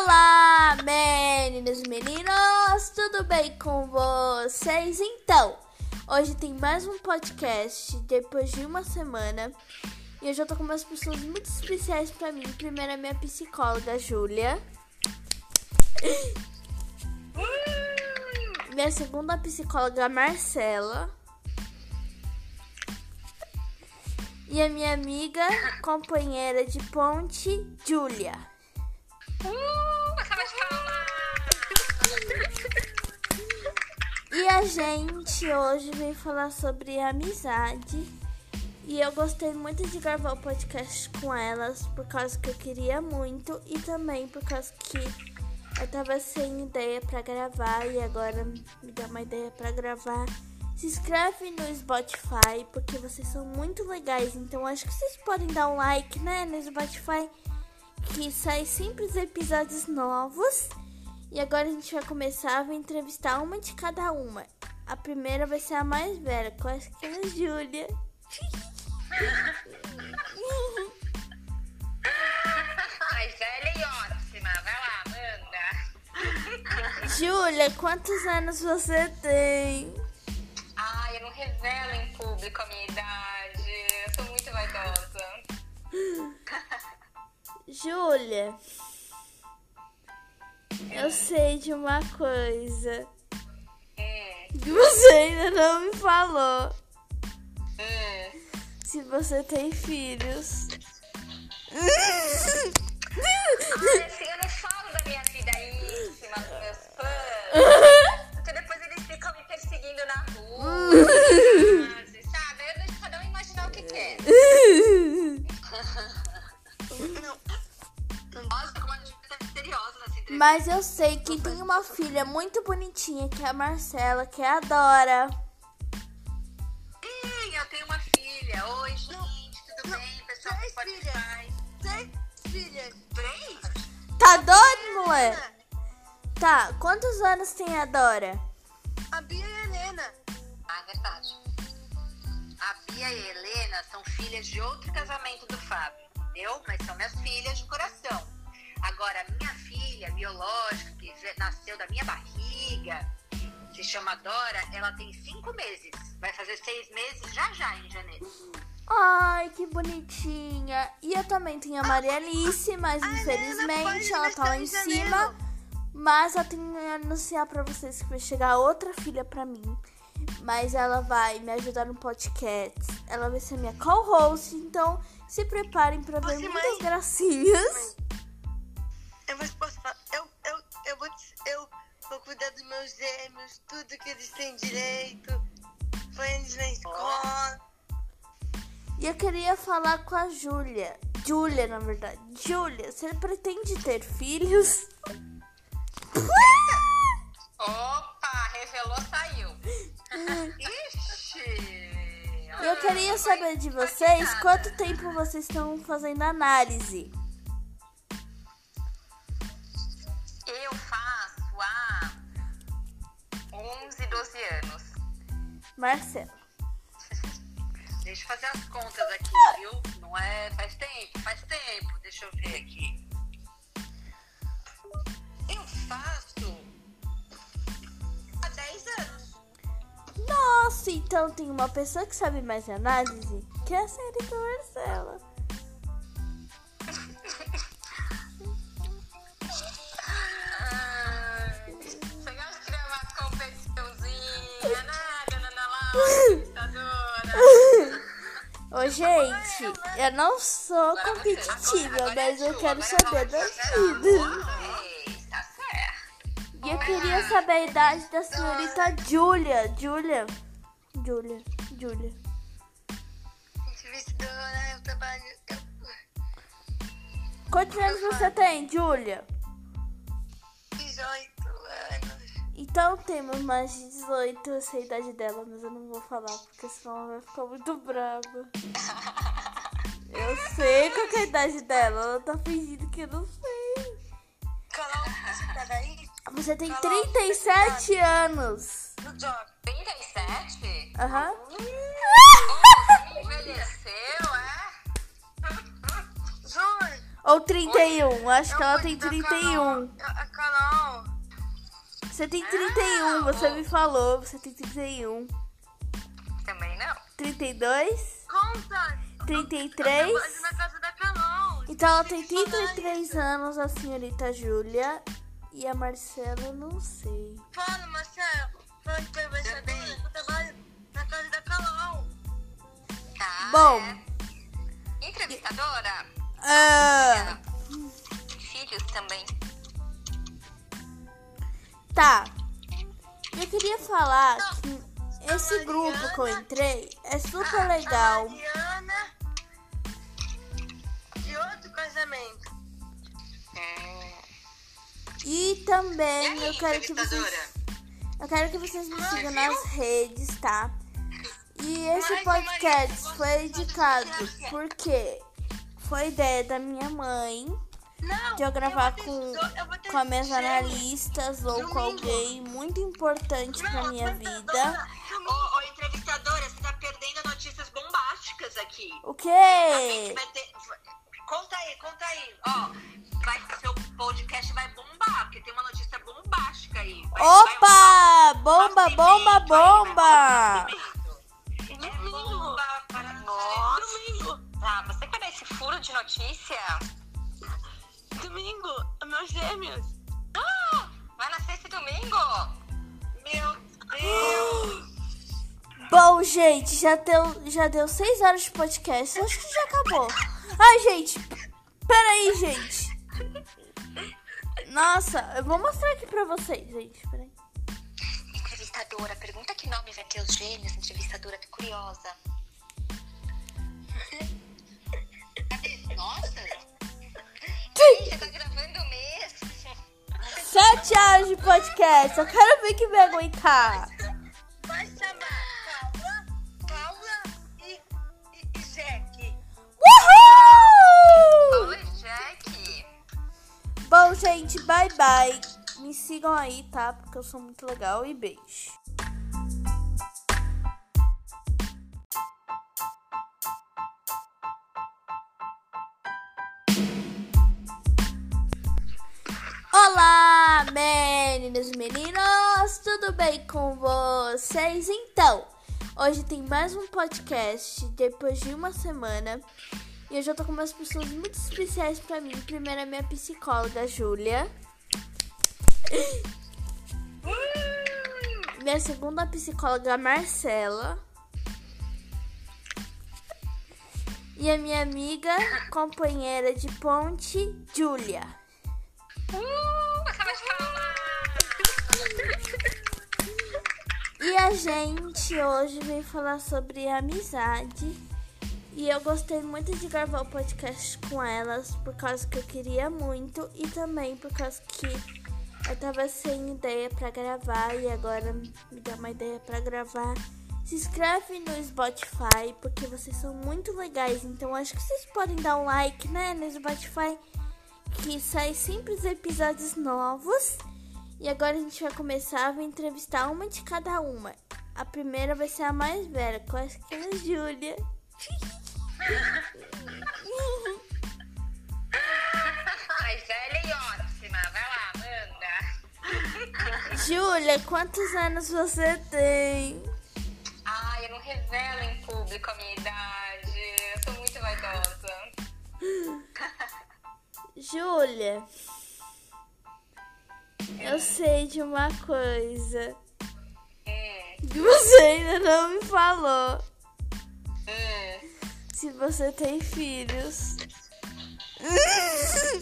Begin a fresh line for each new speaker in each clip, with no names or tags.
Olá, meninas e meninos, tudo bem com vocês? Então, hoje tem mais um podcast depois de uma semana e eu já tô com umas pessoas muito especiais pra mim. Primeiro, a minha psicóloga, Júlia. Minha segunda psicóloga, Marcela. E a minha amiga, companheira de ponte, Júlia.
Uh, essa vai
E a gente hoje vem falar sobre amizade. E eu gostei muito de gravar o podcast com elas, por causa que eu queria muito e também por causa que eu tava sem ideia pra gravar e agora me deu uma ideia pra gravar. Se inscreve no Spotify, porque vocês são muito legais. Então acho que vocês podem dar um like, né, no Spotify, que sai sempre os episódios novos. E agora a gente vai começar a entrevistar uma de cada uma. A primeira vai ser a mais velha, é a Júlia.
Ai, velha e ótima. Vai lá, manda.
Júlia, quantos anos você tem?
Ai, eu não revelo em público a minha idade. Eu sou muito vaidosa.
Júlia, eu sei de uma coisa
Hum,
que você ainda não me falou.
hum.
Se você tem filhos.
Ai,
Mas eu sei que tem uma filha muito bonitinha, que é a Marcela, que é a Dora.
Sim, eu tenho uma filha. Oi, gente, tudo bem? Pessoal do Spotify.
Três filhas.
Três?
Tá doido, moleque? Tá, quantos anos tem a Dora?
A Bia e a Helena.
Ah, é verdade. A Bia e a Helena são filhas de outro casamento do Fábio, entendeu? Mas são minhas filhas de coração. Agora, a minha filha biológica, que nasceu da minha barriga, se chama Dora, ela tem cinco meses. Vai fazer seis meses já já, em janeiro.
Ai, que bonitinha. E eu também tenho a Maria Alice, mas infelizmente ela tá lá em cima.
janeiro.
Mas eu tenho que anunciar pra vocês que vai chegar outra filha pra mim. Mas ela vai me ajudar no podcast. Ela vai ser minha co-host. Então se preparem pra ver
Você,
muitas
mãe?
gracinhas.
Eu vou eu, eu, vou, eu vou cuidar dos meus gêmeos, tudo que eles têm direito. Põe eles na escola.
E eu queria falar com a Júlia. Júlia, na verdade. Júlia, você pretende ter filhos?
Opa, revelou, saiu. Ixi!
E eu queria saber de vocês quanto tempo vocês estão fazendo análise. Marcela.
Deixa eu fazer as contas aqui, viu? Não é. Faz tempo, faz tempo. Deixa eu ver aqui. Eu faço há 10 anos.
Nossa, então tem uma pessoa que sabe mais de análise, que é a senhorita Marcela.
Ai,
Ô, gente, eu não sou competitiva, mas eu quero saber da vida. E eu queria saber a idade da senhorita.
Entrevistadora, eu trabalho. Eu,
Quantos anos você tem, Júlia?
18 anos.
Então temos mais de 18, eu sei a idade dela, mas eu não vou falar, porque senão ela vai ficar muito brava. Eu sei qual que é a idade dela, ela tá fingindo que eu não sei.
Você tá
tem 37 anos.
No job.
37?
Aham.
Envelheceu, é?
Júlio,
Ou 31? Acho que ela tem
da
31.
Carol.
Você tem 31, você me falou. Você tem 31.
Também não.
32?
Conta.
33?
Eu na casa da Carol.
Então ela tem 33 anos, a senhorita Júlia. E a Marcela, eu não sei.
Fala, Marcelo. Fala que vai
Também.
Eu trabalho na casa da Carol.
Tá.
Bom,
é. Entrevistadora?
ah,
Filhos também.
Tá. Eu queria falar que esse grupo que eu entrei é super legal.
De outro casamento.
E também eu quero que vocês. Eu quero que vocês me sigam nas redes, tá? E esse podcast foi dedicado
podcast.
porque foi ideia da minha mãe
Não.
de eu gravar com,
eu vou ter
com as minhas
gêmeos.
analistas ou com
Domingo.
alguém muito importante pra
Não,
minha
apresentadora.
vida.
Ô, ô, entrevistadora, você tá perdendo notícias bombásticas aqui.
O
A
quê?
ter- Conta aí, conta aí. Ó, vai, seu podcast vai bombar, porque tem uma notícia bombástica aí. Vai- vai
Opa!
um
Bomba, bomba,
aí, vai rolar um
bomba!
nascimento. É
Domingo.
bomba para
Nossa.
Domingo. Tá, você quer dar esse furo de notícia?
Domingo, meus gêmeos.
Ah, vai nascer esse domingo? Meu Deus!
Bom, gente, já deu, já deu 6 horas de podcast. Acho que já acabou. Ai, gente, peraí, gente. Nossa, eu vou mostrar aqui pra vocês, gente. Peraí.
Entrevistadora, pergunta que nome vai ter os gêmeos, entrevistadora, tô curiosa.
Horas de podcast. Eu quero ver quem vai aguentar.
Vai chamar Paula, Paula e, e, e Jack.
Uhul!
Oi, Jack.
Bom, gente, bye bye. Me sigam aí, tá? Porque eu sou muito legal e beijo. Meninos, tudo bem com vocês? Então, hoje tem mais um podcast depois de uma semana e eu já tô com umas pessoas muito especiais pra mim. Primeiro, a minha psicóloga, Júlia. Minha segunda psicóloga, Marcela. E a minha amiga, companheira de ponte, Júlia. E a gente hoje veio falar sobre amizade. E eu gostei muito de gravar o podcast com elas, por causa que eu queria muito e também por causa que eu tava sem ideia pra gravar e agora me dá uma ideia pra gravar. Se inscreve no Spotify, porque vocês são muito legais, então acho que vocês podem dar um like, né, no Spotify, que sai sempre os episódios novos. E agora a gente vai começar, vou entrevistar uma de cada uma. A primeira vai ser a mais velha, é a Júlia.
Ai, velha e ótima. Vai lá, manda.
Júlia, quantos anos você tem?
Ai, eu não revelo em público a minha idade. Eu sou muito vaidosa.
Júlia, eu sei de uma coisa
Hum,
que você ainda não me falou.
hum.
Se você tem filhos.
Ai,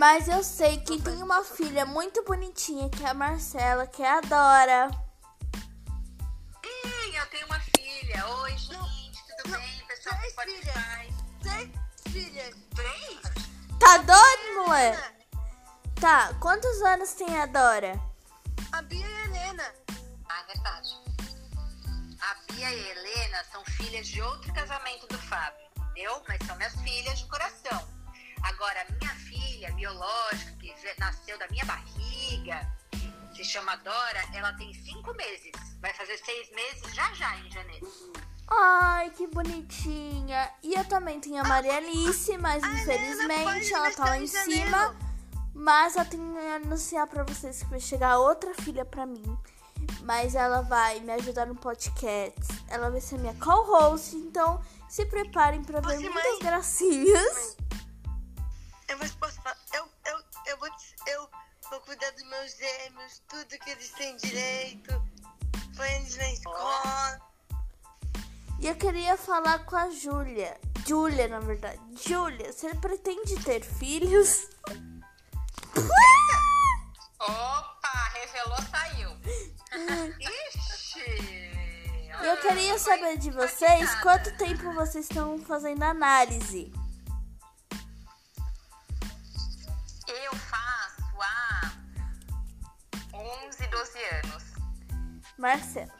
Mas eu sei que tem uma filha muito bonitinha, que é a Marcela, que é a Dora.
Sim, eu tenho uma filha. Oi, gente, tudo bem? Pessoal do
três
Spotify.
Três filhas.
Três?
Tá doido, moleque? Tá, quantos anos tem a Dora?
A Bia e a Helena.
Ah, é verdade. A Bia e a Helena são filhas de outro casamento do Fábio. entendeu? Mas são minhas filhas de coração. Agora, minha filha biológica, que nasceu da minha barriga, se chama Dora, ela tem cinco meses. Vai fazer seis meses já já, em janeiro.
Ai, que bonitinha. E eu também tenho a Maria Alice, mas infelizmente ela tá lá em cima. Mas eu tenho que anunciar pra vocês que vai chegar outra filha pra mim. Mas ela vai me ajudar no podcast. Ela vai ser minha co-host. Então se preparem pra ver
Você,
muitas
mãe?
gracinhas.
Eu vou eu, vou, cuidar dos meus gêmeos, tudo que eles têm direito. Põe eles na escola.
E eu queria falar com a Júlia. Júlia, na verdade. Júlia, você pretende ter filhos?
Opa, revelou, saiu. Ixi.
E eu queria saber de vocês quanto tempo vocês estão fazendo análise. Marcelo.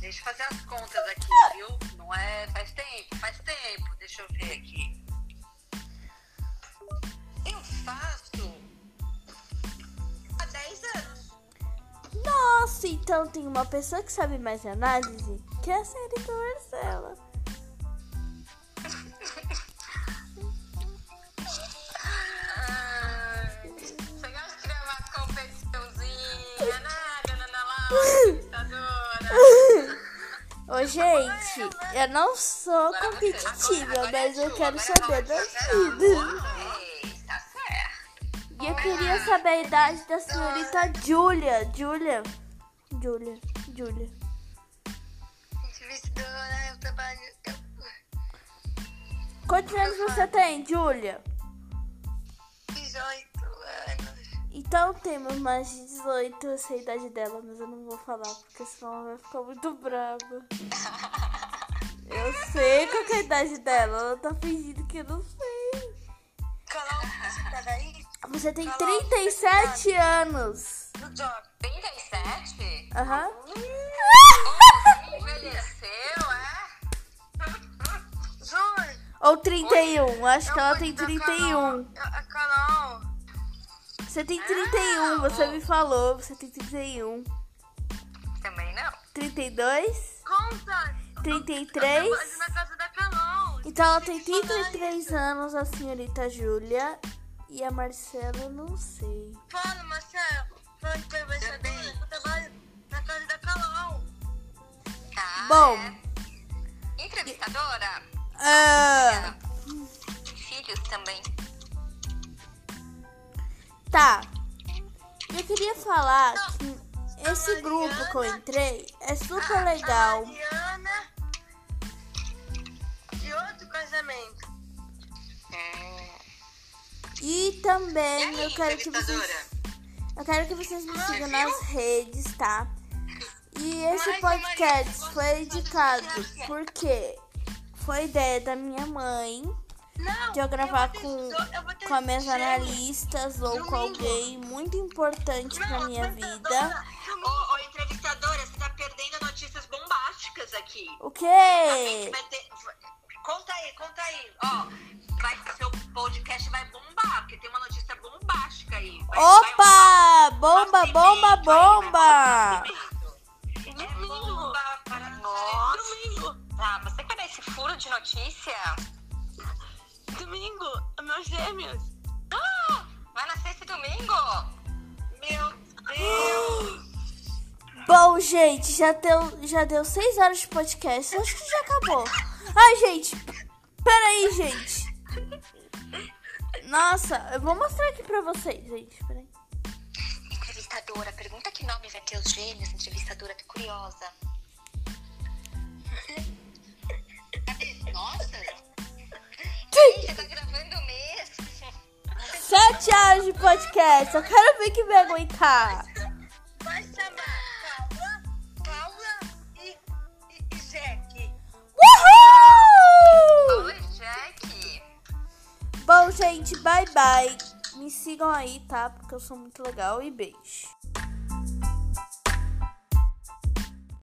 Deixa eu fazer as contas aqui, viu? Não é. Faz tempo, faz tempo. Deixa eu ver aqui. Eu faço há 10 anos.
Nossa, então tem uma pessoa que sabe mais análise, que é a senhorita Marcela.
Você
Ô, gente, eu não sou competitiva,
Agora- agora é
mas eu quero
agora
saber
é
da vida.
Certo.
E eu queria saber a idade da senhorita.
Entrevistadora, eu trabalho. Eu,
Quantos anos você tem, Júlia?
18 anos.
Então temos mais de 18, eu sei a idade dela, mas eu não vou falar, porque senão ela vai ficar muito brava. Eu sei qual que é a idade dela, ela tá fingindo que eu não sei.
Você
tem 37 anos.
No job.
37?
Aham.
Envelheceu, é?
Júlio.
Ou 31, acho que ela tem 31.
A Carol.
Você tem 31, você me falou, você tem 31.
Também não.
32?
Conta.
33?
Eu na casa da Carol.
Então ela tem 33 anos, a senhorita Júlia. E a Marcela, eu não sei.
Fala, Marcelo. Fala que vai saber.
Também.
Eu trabalho na casa da Carol.
Tá.
Bom,
é. Entrevistadora?
ah,
Filhos também.
Tá. Eu queria falar que esse grupo que eu entrei é super legal.
Mariana. De outro casamento.
E também eu quero que vocês. Eu quero que vocês me sigam nas redes, tá? E esse podcast foi dedicado porque foi ideia da minha mãe. De eu gravar com,
eu ter
com as minhas analistas ou com alguém muito importante pra
Não,
minha
apresentadora,
vida.
Ô, ô, entrevistadora, você tá perdendo notícias bombásticas aqui.
O
A
quê?
vai ter- Conta aí, conta aí. Ó, vai, seu podcast vai bombar, porque tem uma notícia bombástica aí. Vai- vai
Opa!
um
Bomba,
nascimento
bomba,
aí, vai um
bomba!
É bomba para
Nossa. Domingo.
Tá, você quer dar esse furo de notícia?
Domingo. Meus gêmeos.
Ah, vai nascer esse domingo? Meu Deus!
Bom, gente, já deu, já deu seis horas de podcast. Acho que já acabou. Ai, gente. Peraí, gente. Nossa, eu vou mostrar aqui pra vocês, gente. Peraí.
Entrevistadora, pergunta que nome vai ter os gêmeos, entrevistadora, tô curiosa.
Sete de podcast. Eu quero ver quem vai aguentar.
Vai chamar Paula, Paula e, e, e Jack.
Uhul!
Oi, Jack!
Bom, gente, bye bye. Me sigam aí, tá? Porque eu sou muito legal e beijo.